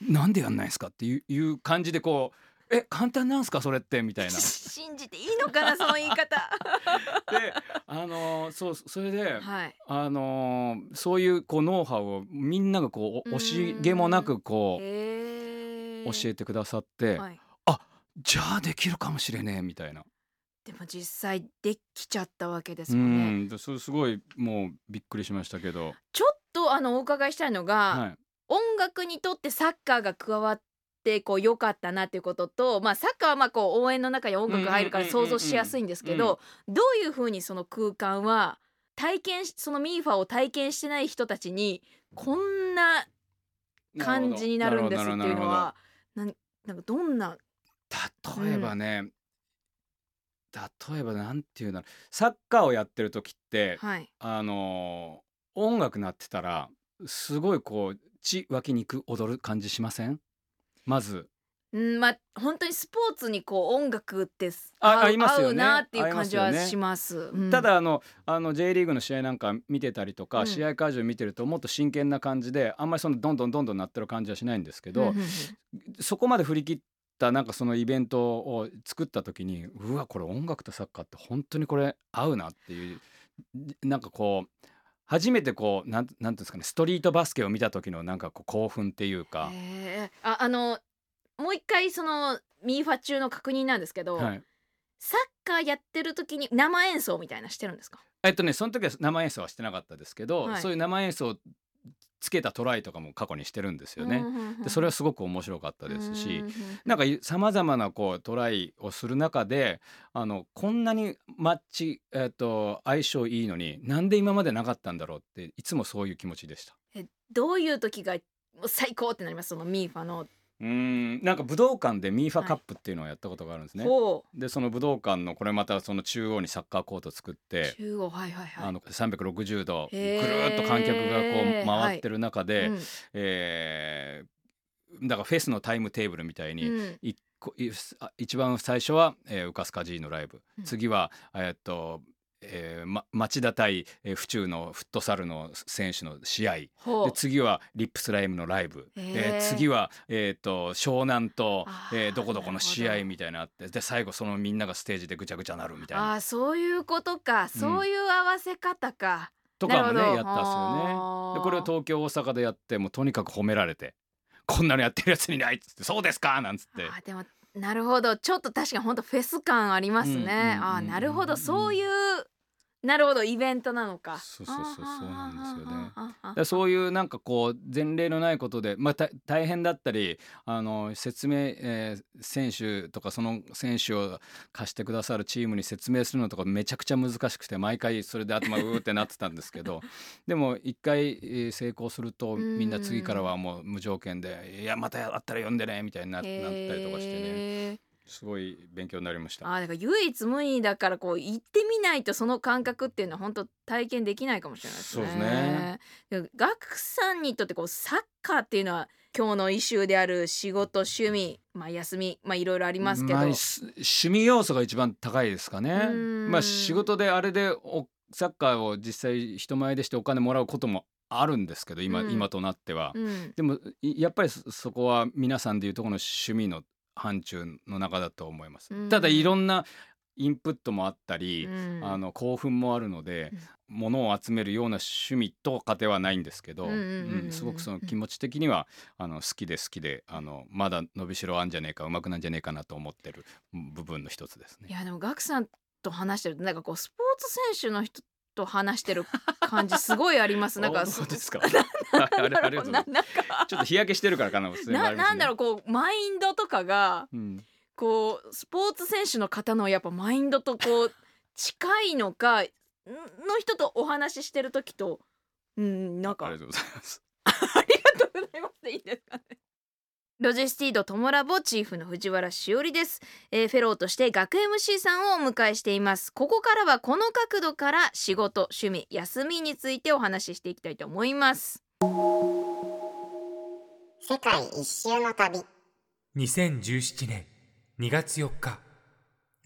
なんでやんないんですか?」っていう感じでこう「え簡単なんすかそれって」みたいな。*laughs* 信じていいのかなその言い方。*laughs* であのーそうそれで、はい。あのーそういうこうノウハウをみんながこうお惜しげもなくこう。教えてくださって、はい。じゃあできるかもしれねえみたいな。でも実際できちゃったわけですうもんね。ん。でそれすごいもうびっくりしましたけど、ちょっとあのお伺いしたいのが、はい、音楽にとってサッカーが加わってこう良かったなっていうことと、まあ、サッカーはまあこう応援の中に音楽が入るからうんうんうんうん想像しやすいんですけど、どういうふうにその空間は体験しそのミーファを体験してない人たちにこん。な感じになるんですっていうのはなんなんかどんな例えばね、例えばなんていうのサッカーをやってる時って、はい。あのー音楽鳴ってたらすごいこう血湧き肉踊る感じしません？まず。うんまあ本当にスポーツにこう音楽ってあ合いますよね。合うなっていう感じは合いますよね。します。うん。ただあのあの J リーグの試合なんか見てたりとか、うん。試合会場見てるともっと真剣な感じであんまりそのどんどんどんどんなってる感じはしないんですけど、うんうんうん。そこまで振り切ったなんかそのイベントを作った時にうわこれ音楽とサッカーって本当にこれ合うなっていうなんかこう初めてこうなんなんていうんですかねストリートバスケを見た時のなんかこう興奮っていうか、ああのもう一回そのミーファ中の確認なんですけど、はい、サッカーやってる時に生演奏みたいなしてるんですか？えっとねその時は生演奏はしてなかったですけど、はい。そういう生演奏つけたトライとかも過去にしてるんですよね。でそれはすごく面白かったですし、なんかさまざまなこうトライをする中であのこんなにマッチ、えっと相性いいのになんで今までなかったんだろうっていつもそういう気持ちでした。えどういう時が最高ってなります？そのミーファの、うーん。なんか武道館でミーファカップっていうのをやったことがあるんですね。ほでその武道館のこれまたその中央にサッカーコート作っうて。中央はいはいはい。あの360度ぐるっと観客がこう回ってる中で、うん。えーだからフェスのタイムテーブルみたいに、うん。一番最初は、えー、ウカスカジーのライブ、うん。次はえーっと、えーま、町田対、えー府中のフットサルの選手の試合。で次はリップスライムのライブ、えー次は、えーっと湘南とえーどこどこの試合みたいなのあって。で最後そのみんながステージでぐちゃぐちゃなるみたいあなーそういうことか。そういう合わせ方か、とかもねやったんですよね。でこれを東京大阪でやってもうとにかく褒められてこんなのやってるやつにないっつってそうですかなんつって。なるほど。ちょっと確かに本当フェス感ありますね、うんうんうんうんあーなるほど。そういうなるほどイベントなのか。そうそうそうそうなんですよね。だそういうなんかこう前例のないことで、まあ、た大変だったりあの説明、えー選手とかその選手を貸してくださるチームに説明するのとかめちゃくちゃ難しくて毎回それで頭うーってなってたんですけど *laughs* でも一回、えー成功するとうん。みんな次からはもう無条件で「いやまたやったら呼んでね」みたいにななったりとかしてねすごい勉強になりました。あーだから唯一無二だからこう行ってみないとその感覚っていうのは本当体験できないかもしれないですね。そうですねでガクさんにとってこうサッカーっていうのは今日のイシューである仕事趣味まあ休みまあいろいろありますけど、まあす趣味要素が一番高いですかねう。んまあ仕事であれでおサッカーを実際人前でしてお金もらうこともあるんですけど今,、うん今となっては。うんでもいやっぱりそそこは皆さんでいうとこの趣味の範疇の中だと思います。うんただいろんなインプットもあったり、うんあの興奮もあるので、物を集めるような趣味とかではないんですけど、うんうんうんうんうんすごくその気持ち的にはあの好きで好きであのまだ伸びしろあんじゃねえかうまくなんじゃねえかなと思ってる部分の一つですね。いやでもガクさんと話してるとなんかこうスポーツ選手の人と話してる感じすごいあります *laughs* なんかあそうですか。*laughs* なんだろななんかちょっと日焼けしてるからかな。ななんだろう。うこうマインドとかがうんこうスポーツ選手の方のやっぱマインドとこう近いのかんの人とお話ししてる時とうんなんかありがとうございます。*laughs* ありがとうございますでいいですかね。ロジスティードトモラボチーフの藤原しおりです、えーフェローとして学 MC さんをお迎えしています。ここからはこの角度から仕事趣味休みについてお話ししていきたいと思います。世界一周の旅。2017年2月4日。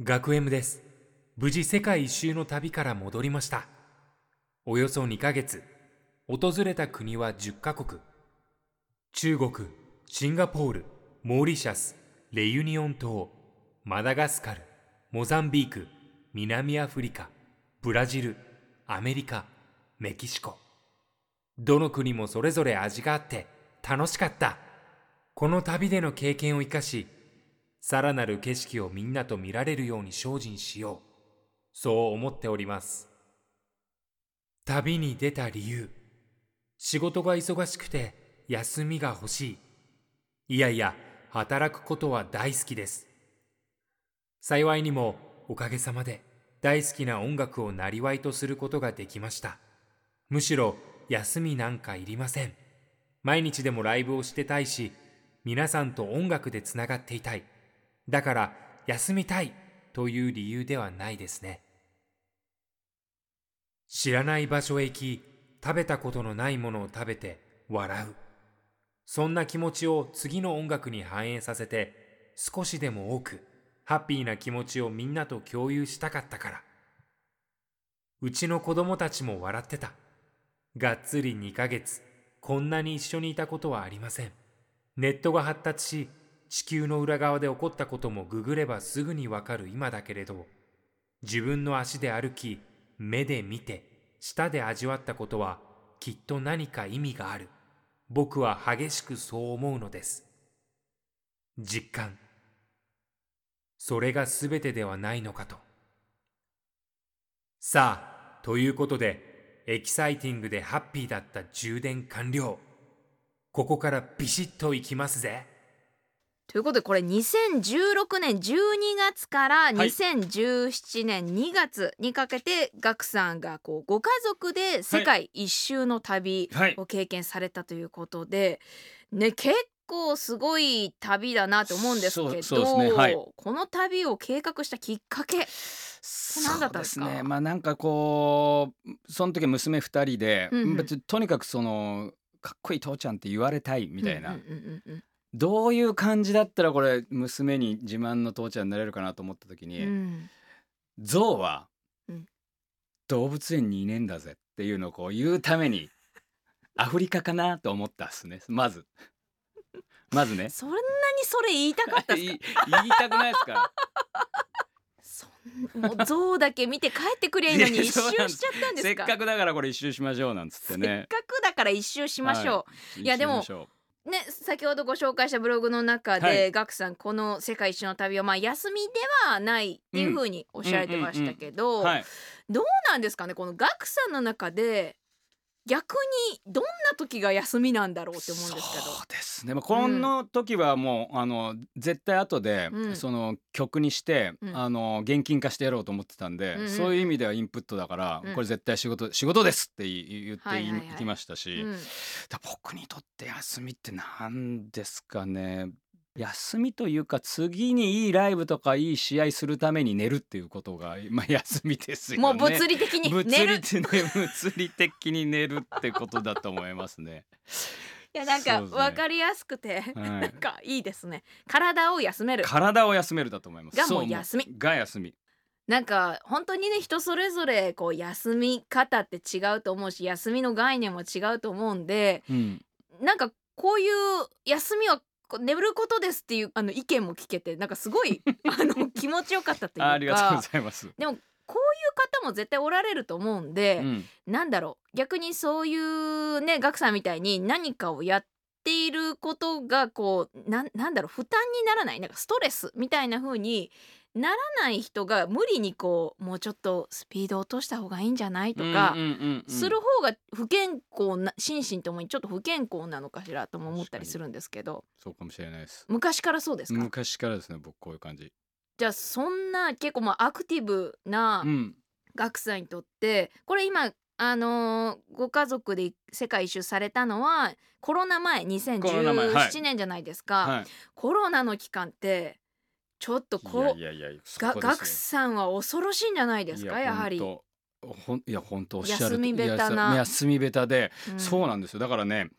学 M です。無事世界一周の旅から戻りました。およそ2ヶ月。訪れた国は10カ国。中国シンガポールモーリシャスレユニオン島マダガスカルモザンビーク南アフリカブラジルアメリカメキシコどの国もそれぞれ味があって楽しかったこの旅での経験を生かし、さらなる景色をみんなと見られるように精進しよう。そう思っております。旅に出た理由。仕事が忙しくて休みが欲しい。いやいや、働くことは大好きです。幸いにもおかげさまで大好きな音楽をなりわいとすることができました。むしろ休みなんかいりません。毎日でもライブをしてたいし、皆さんと音楽でつながっていたい。だから休みたいという理由ではないですね。知らない場所へ行き、食べたことのないものを食べて笑う。そんな気持ちを次の音楽に反映させて、少しでも多くハッピーな気持ちをみんなと共有したかったから。うちの子供たちも笑ってた。がっつり2ヶ月、こんなに一緒にいたことはありません。ネットが発達し、地球の裏側で起こったこともググればすぐにわかる今だけれど、自分の足で歩き、目で見て、舌で味わったことはきっと何か意味がある。僕は激しくそう思うのです。実感。それが全てではないのかと。さあ、ということで、エキサイティングでハッピーだった充電完了。ここからビシッといきますぜ。ということでこれ2016年12月からい。2017年2月にかけてガクさんがこうご家族で世界一周の旅はい。を経験されたということで、ね結構すごい旅だなと思うんですけどね。はい。この旅を計画したきっかけ何だったんですか？ね。まあなんかこうその時は娘二人で、うんうん。とにかくそのかっこいい父ちゃんって言われたいみたいな、うんうんうんうんどういう感じだったらこれ娘に自慢の父ちゃんになれるかなと思った時に、うん。象はうん。動物園にいねえんだぜっていうのをこう言うために *laughs* アフリカかなと思ったっすね。まず。まずね。そんなにそれ言いたかった言か？いたくないですかそんもう象だけ見て帰ってくりゃいいのに一周しちゃったんですか？せっかくだからこれ一周しましょうなんつってせっねかくだから一周しましょう、い。やでもね先ほどご紹介したブログの中で、はい。ガクさんこの世界一周の旅はまあ休みではないっていうふうにおっしゃられてましたけど、どうなんですかねこのガクさんの中で逆にどんな時が休みなんだろうって思うんですけど。そうですね、まあ、この時はもう、あの絶対後で、うん。その曲にして、うん。あの現金化してやろうと思ってたんで、うんうんそういう意味ではインプットだから、うん。これ絶対仕事仕事ですって言言ってい,、きましたし、僕にとって休みって何ですかね休みというか次にいいライブとかいい試合するために寝るっていうことが、まあ、休みですよね。もう物理的に物寝る理的に物理的に寝るってことだと思いますね。*laughs* いやなんか分かりやすくて、はいなんかいいですね体を休める体を休めるだと思います。がもうそ休みが休み。なんか本当にね人それぞれこう休み方って違うと思うし休みの概念も違うと思うんでうんなんかこういう休みは眠ることですっていうあの意見も聞けてなんかすごい *laughs* あの気持ちよかったというか。ありがとうございます。でもこういう方も絶対おられると思うんで、うん。なんだろう。逆にそういうねガクさんみたいに何かをやっていることがこうなんなんだろう負担にならないなんかストレスみたいな風にならない人が無理にこうもうちょっとスピード落とした方がいいんじゃないとか、うんうんうんうんする方が不健康な心身ともにちょっと不健康なのかしらとも思ったりするんですけどそうかもしれないです。昔からそうですか、昔からですね僕こういう感じ。じゃあそんな結構まあアクティブなうん学さんにとってこれ今あのーご家族で世界一周されたのはコロナ前コロナ前はい2017年じゃないですか、はい。コロナの期間ってちょっとこういやいやいやそがこですよ。学さんは恐ろしいんじゃないですかやはり、ほんいや本当おっしゃる休みべたな。いや休みべたで、うん。そうなんですよ。だからね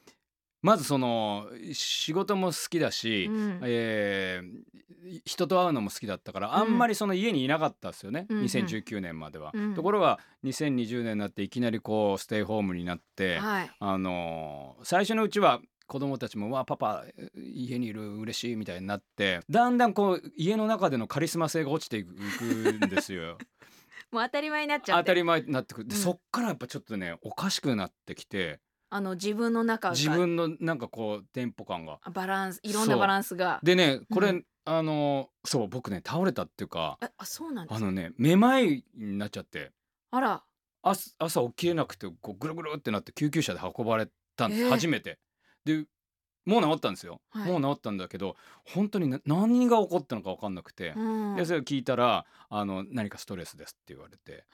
まずその仕事も好きだし、うん。えー人と会うのも好きだったからあんまりその家にいなかったですよね、うんうん。2019年までは、うん。ところが2020年になっていきなりこうステイホームになって、はい。あのー最初のうちは子供たちも「わあパパ家にいる嬉しい」みたいになってだんだんこう家の中でのカリスマ性が落ちていくんですよ。*laughs* もう当たり前になっちゃって。当たり前になってくる。で、うん。そっからやっぱちょっとねおかしくなってきてあの自分の中が。自分のなんかこうテンポ感が。バランスいろんなバランスが。でねこれ、うんあのそう僕ね倒れたっていうかえあそうなんですか？あのねめまいになっちゃって。あら。朝朝起きれなくてこうぐるぐるってなって救急車で運ばれたんです、えー。初めて。でもう治ったんですよ、はい。もう治ったんだけど本当にな何が起こったのか分かんなくて、うん。でそれを聞いたらあの何かストレスですって言われて。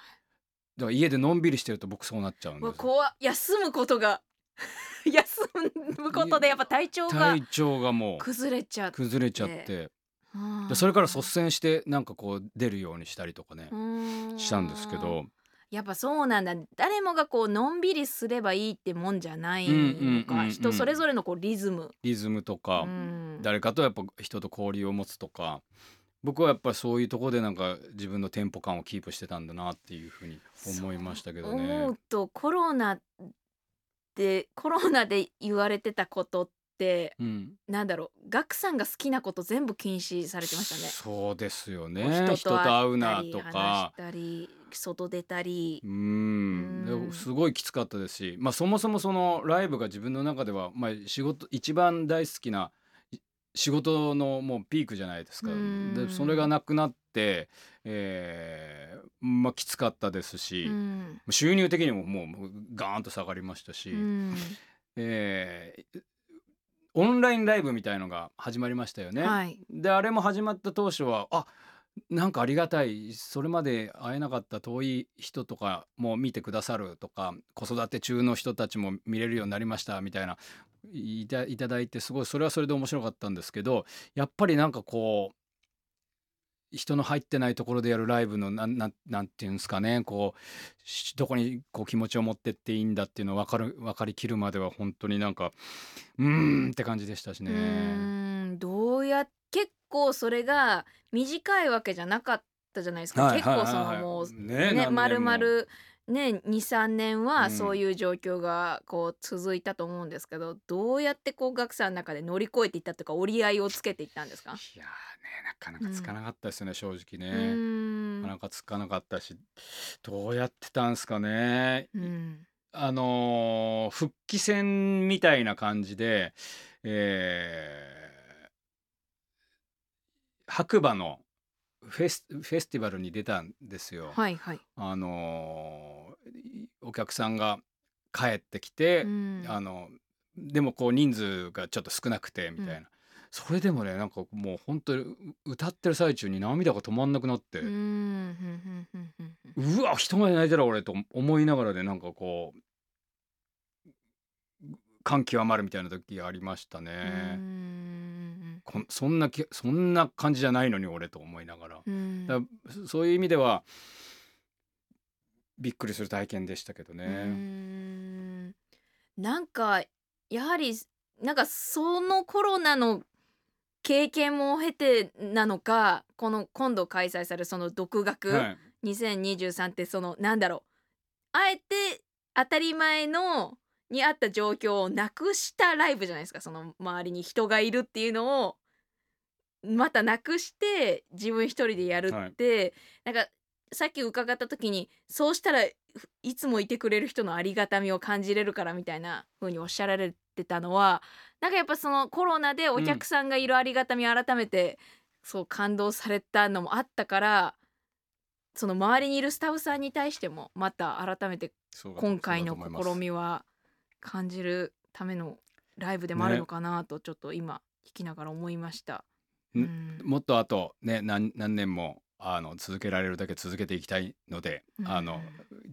だから家でのんびりしてると僕そうなっちゃうんです怖っ。休むことが。*laughs* 休むことでやっぱ体調が。体調がもう崩れちゃって。崩れちゃって。うん。でそれから率先してなんかこう出るようにしたりとかね。うん。したんですけどやっぱそうなんだ。誰もがこうのんびりすればいいってもんじゃないのかうんうん人それぞれのこうリズム。リズムとかうん。誰かとやっぱ人と交流を持つとか僕はやっぱりそういうところでなんか自分のテンポ感をキープしてたんだなっていうふうに思いましたけどね。思。うとコロナでコロナで言われてたことってうん、なんだろうガクさんが好きなこと全部禁止されてましたね。そうですよね。人と会うなと話しかたり外出たり。う。ん。すごいきつかったですし、まあ、そもそもそのライブが自分の中では、まあ、仕事一番大好きない仕事のもうピークじゃないですか。うん。でそれがなくなって、えーまあ、きつかったですし、うん。収入的にももうもうガーンと下がりましたし、うん。えーオンラインライブみたいのが始まりましたよね。はい。であれも始まった当初はあなんかありがたいそれまで会えなかった遠い人とかも見てくださるとか子育て中の人たちも見れるようになりましたみたいないたいただいてすごいそれはそれで面白かったんですけどやっぱりなんかこう人の入ってないところでやるライブのなんなんなんていうんですかねこうしどこにこう気持ちを持ってっていいんだっていうのを分かる分かりきるまでは本当になんかうーんって感じでしたしうね。ーんどうや結構それが短いわけじゃなかったじゃないですか。はい結構そはいはいはいのもうねねまるま何るね23年うんはそういう状況がこう続いたと思うんですけど、どうやってこう学さんの中で乗り越えていったというか折り合いをつけていったんですか？いやーねなかなかつかなかったですよね、正直うね。ーんなかなかつかなかったしどうやってたんすかね。うんあのー復帰戦みたいな感じで、えー白馬のフェスフェスティバルに出たんですよ。はいはい。あのーお客さんが帰ってきて、うんあのでもこう人数がちょっと少なくてみたいな、うんそれでもねなんかもう本当にう歌ってる最中に涙が止まんなくなって、うーんうわ人が泣いてる俺と思いながらでなんかこう感極まるみたいな時がありましたね。んこんそんなきそんな感じじゃないのに俺と思いながら。うんらそそういう意味ではびっくりする体験でしたけどね。んなんかやはりなんかそのコロナの経験も経てなのかこの今度開催されるその独学、はい2023ってそのなんだろうあえて当たり前のにあった状況をなくしたライブじゃないですか。その周りに人がいるっていうのをまたなくして自分一人でやるって、なんかさっき伺った時にそうしたらいつもいてくれる人のありがたみを感じれるからみたいな風におっしゃられてたのはなんかやっぱそのコロナでお客さんがいるありがたみを改めて、そう感動されたのもあったからその周りにいるスタッフさんに対してもまた改めて今回の試みは感じるためのライブでもあるのかなとちょっと今聞きながら思いました。ん。うん。もっとあとね何何年もあの続けられるだけ続けていきたいので、あの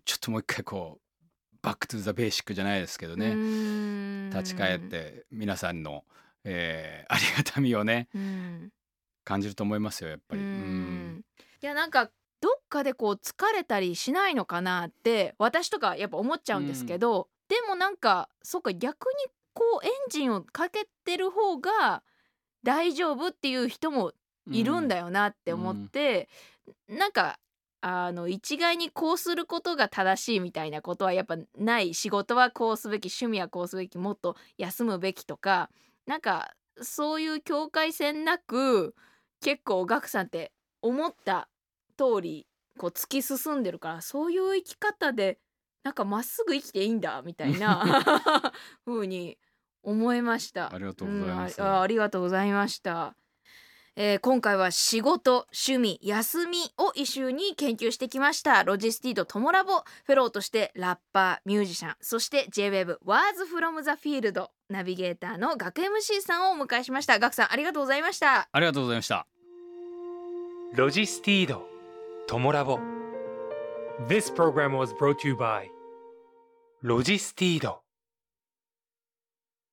ちょっともう一回こうバックトゥザベーシックじゃないですけどね、ね立ち返っ、て皆さんの、えー *laughs* ありがたみをねうん。感じると思いますよやっぱり。ううんん。いやなんかどっかでこう疲れたりしないのかなって私とかやっぱ思っちゃうんですけど、でもなんかそっか逆にこうエンジンをかけてる方が大丈夫っていう人もいるんだよなって思って、なんかあの一概にこうすることが正しいみたいなことはやっぱない仕事はこうすべき趣味はこうすべきもっと休むべきとかなんかそういう境界線なく結構ガクさんって思った通りこう突き進んでるからそういう生き方でなんかまっすぐ生きていいんだみたいな *laughs* 風に思いました。ありがとうございますんああありがとうございました。えー今回は仕事趣味休みをイシューに研究してきましたロジスティードトモラボフェローとしてラッパーミュージシャンそして J-WAVE Words from the Field ナビゲーターの学 MC さんをお迎えしましたガクさんありがとうございましたありがとうございました。ロジスティードトモラボ This program was brought to you by ロジスティード